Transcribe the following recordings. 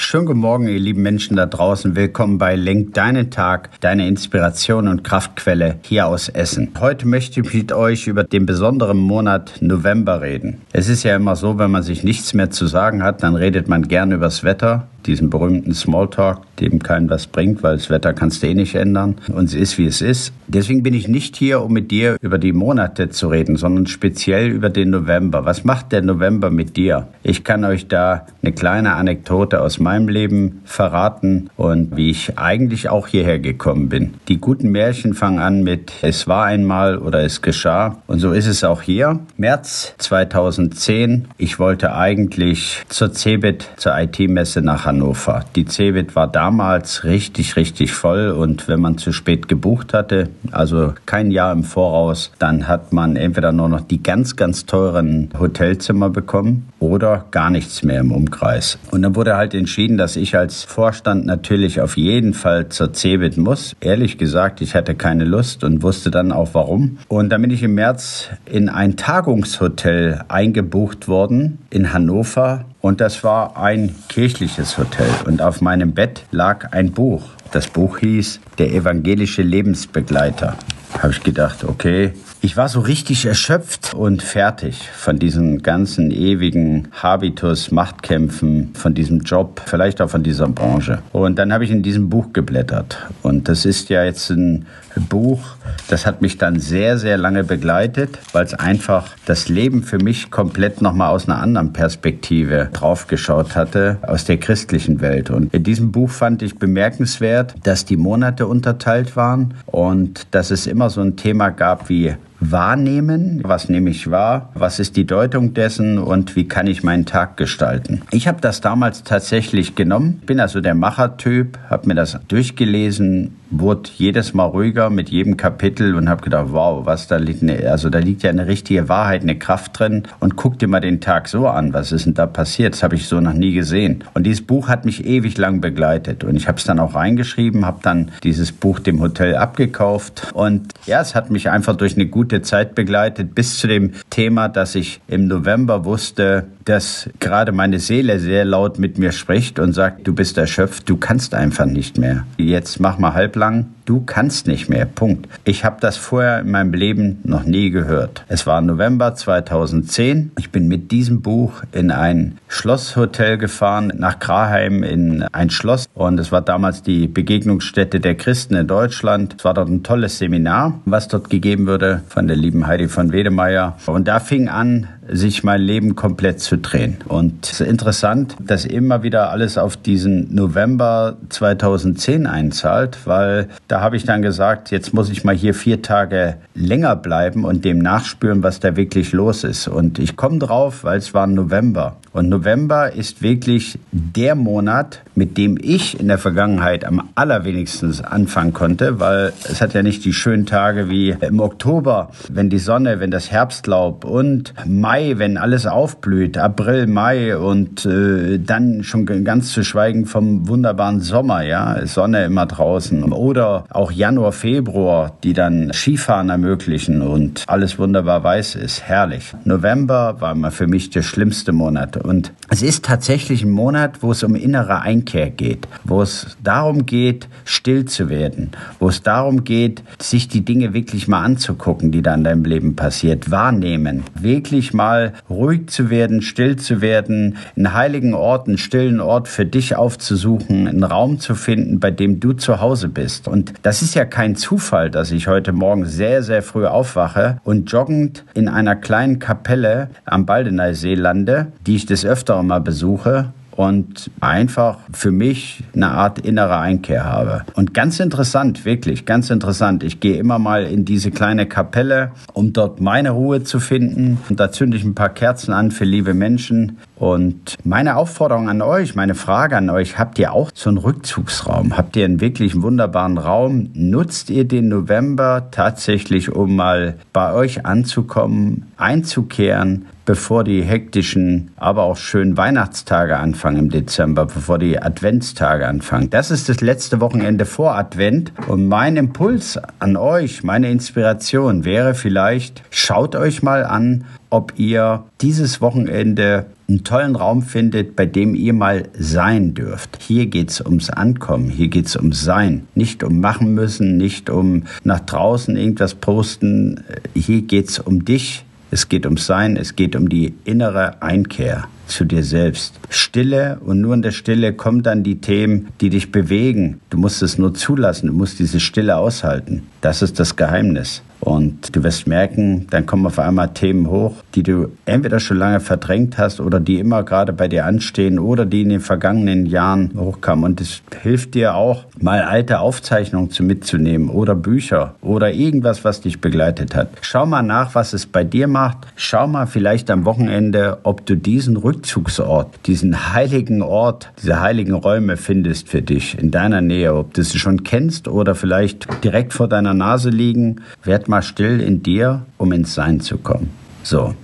Schönen guten Morgen, ihr lieben Menschen da draußen. Willkommen bei Lenk deinen Tag, deine Inspiration und Kraftquelle hier aus Essen. Heute möchte ich mit euch über den besonderen Monat November reden. Es ist ja immer so, wenn man sich nichts mehr zu sagen hat, dann redet man gern übers Wetter diesen berühmten Smalltalk, dem keinen was bringt, weil das Wetter kannst du eh nicht ändern und es ist, wie es ist. Deswegen bin ich nicht hier, um mit dir über die Monate zu reden, sondern speziell über den November. Was macht der November mit dir? Ich kann euch da eine kleine Anekdote aus meinem Leben verraten und wie ich eigentlich auch hierher gekommen bin. Die guten Märchen fangen an mit es war einmal oder es geschah und so ist es auch hier. März 2010. Ich wollte eigentlich zur CeBIT, zur IT-Messe nach Hannover. Hannover. Die CeBIT war damals richtig, richtig voll und wenn man zu spät gebucht hatte, also kein Jahr im Voraus, dann hat man entweder nur noch die ganz, ganz teuren Hotelzimmer bekommen oder gar nichts mehr im Umkreis. Und dann wurde halt entschieden, dass ich als Vorstand natürlich auf jeden Fall zur CeBIT muss. Ehrlich gesagt, ich hatte keine Lust und wusste dann auch warum. Und dann bin ich im März in ein Tagungshotel eingebucht worden in Hannover und das war ein kirchliches Hotel. Und auf meinem Bett lag ein Buch. Das Buch hieß Der evangelische Lebensbegleiter. Habe ich gedacht, okay, ich war so richtig erschöpft und fertig von diesen ganzen ewigen Habitus, Machtkämpfen, von diesem Job, vielleicht auch von dieser Branche. Und dann habe ich in diesem Buch geblättert. Und das ist ja jetzt ein Buch, das hat mich dann sehr, sehr lange begleitet, weil es einfach das Leben für mich komplett nochmal aus einer anderen Perspektive draufgeschaut hatte, aus der christlichen Welt. Und in diesem Buch fand ich bemerkenswert, dass die Monate unterteilt waren und dass es immer so ein Thema gab wie wahrnehmen, was nehme ich wahr, was ist die Deutung dessen? Und wie kann ich meinen Tag gestalten. Ich habe das damals tatsächlich genommen, bin also der Machertyp, habe mir das durchgelesen, wurde jedes Mal ruhiger mit jedem Kapitel und habe gedacht, wow, was da liegt, ne, also da liegt ja eine richtige Wahrheit, eine Kraft drin und guck dir mal den Tag so an, was ist denn da passiert? Das habe ich so noch nie gesehen. Und dieses Buch hat mich ewig lang begleitet und ich habe es dann auch reingeschrieben, habe dann dieses Buch dem Hotel abgekauft und ja, es hat mich einfach durch eine gute Zeit begleitet bis zu dem Thema, dass ich im November wusste, dass gerade meine Seele sehr laut mit mir spricht und sagt, du bist erschöpft, du kannst einfach nicht mehr. Jetzt mach mal halblang, du kannst nicht mehr. Punkt. Ich habe das vorher in meinem Leben noch nie gehört. Es war November 2010. Ich bin mit diesem Buch in ein Schlosshotel gefahren, nach Graheim in ein Schloss. Und es war damals die Begegnungsstätte der Christen in Deutschland. Es war dort ein tolles Seminar, was dort gegeben wurde von der lieben Heidi von Wedemeyer. Und da fing an, sich mein Leben komplett zu drehen. Und es ist interessant, dass immer wieder alles auf diesen November 2010 einzahlt, weil da habe ich dann gesagt, jetzt muss ich mal hier vier Tage länger bleiben und dem nachspüren, was da wirklich los ist. Und ich komme drauf, weil es war November. Und November ist wirklich der Monat, mit dem ich in der Vergangenheit am allerwenigsten anfangen konnte, weil es hat ja nicht die schönen Tage wie im Oktober, wenn die Sonne, wenn das Herbstlaub und Mai, wenn alles aufblüht, April, Mai und äh, dann schon ganz zu schweigen vom wunderbaren Sommer, ja, Sonne immer draußen. Oder auch Januar, Februar, die dann Skifahren ermöglichen und alles wunderbar weiß ist, herrlich. November war mal für mich der schlimmste Monat. Und es ist tatsächlich ein Monat, wo es um innere Einkehr geht, wo es darum geht, still zu werden, wo es darum geht, sich die Dinge wirklich mal anzugucken, die da in deinem Leben passiert, wahrnehmen, wirklich mal ruhig zu werden, still zu werden, einen heiligen Ort, einen stillen Ort für dich aufzusuchen, einen Raum zu finden, bei dem du zu Hause bist. Und das ist ja kein Zufall, dass ich heute Morgen sehr, sehr früh aufwache und joggend in einer kleinen Kapelle am Baldeneysee lande, die ich des Öfteren mal besuche und einfach für mich eine Art innere Einkehr habe. Und ganz interessant, wirklich, ganz interessant. Ich gehe immer mal in diese kleine Kapelle, um dort meine Ruhe zu finden. Und da zünde ich ein paar Kerzen an für liebe Menschen. Und meine Aufforderung an euch, meine Frage an euch, habt ihr auch so einen Rückzugsraum? Habt ihr einen wirklich wunderbaren Raum? Nutzt ihr den November tatsächlich, um mal bei euch anzukommen, einzukehren, bevor die hektischen, aber auch schönen Weihnachtstage anfangen im Dezember, bevor die Adventstage anfangen. Das ist das letzte Wochenende vor Advent und mein Impuls an euch, meine Inspiration wäre vielleicht, schaut euch mal an, ob ihr dieses Wochenende einen tollen Raum findet, bei dem ihr mal sein dürft. Hier geht es ums Ankommen, hier geht es ums Sein. Nicht um machen müssen, nicht um nach draußen irgendwas posten. Hier geht es um dich. Es geht ums Sein, es geht um die innere Einkehr zu dir selbst. Stille und nur in der Stille kommen dann die Themen, die dich bewegen. Du musst es nur zulassen, du musst diese Stille aushalten. Das ist das Geheimnis. Und du wirst merken, dann kommen auf einmal Themen hoch, die du entweder schon lange verdrängt hast oder die immer gerade bei dir anstehen oder die in den vergangenen Jahren hochkamen. Und es hilft dir auch, mal alte Aufzeichnungen zu mitzunehmen oder Bücher oder irgendwas, was dich begleitet hat. Schau mal nach, was es bei dir macht. Schau mal vielleicht am Wochenende, ob du diesen Rückzugsort, diesen heiligen Ort, diese heiligen Räume findest für dich in deiner Nähe, ob du sie schon kennst oder vielleicht direkt vor deiner Nase liegen. Werd mal still in dir, um ins Sein zu kommen. So,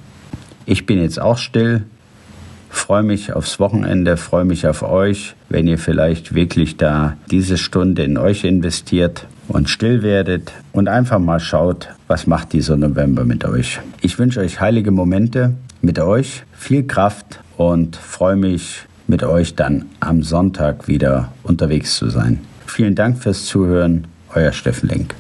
ich bin jetzt auch still, freue mich aufs Wochenende, freue mich auf euch, wenn ihr vielleicht wirklich da diese Stunde in euch investiert und still werdet und einfach mal schaut, was macht dieser November mit euch. Ich wünsche euch heilige Momente mit euch, viel Kraft und freue mich mit euch dann am Sonntag wieder unterwegs zu sein. Vielen Dank fürs Zuhören, euer Steffen Lenk.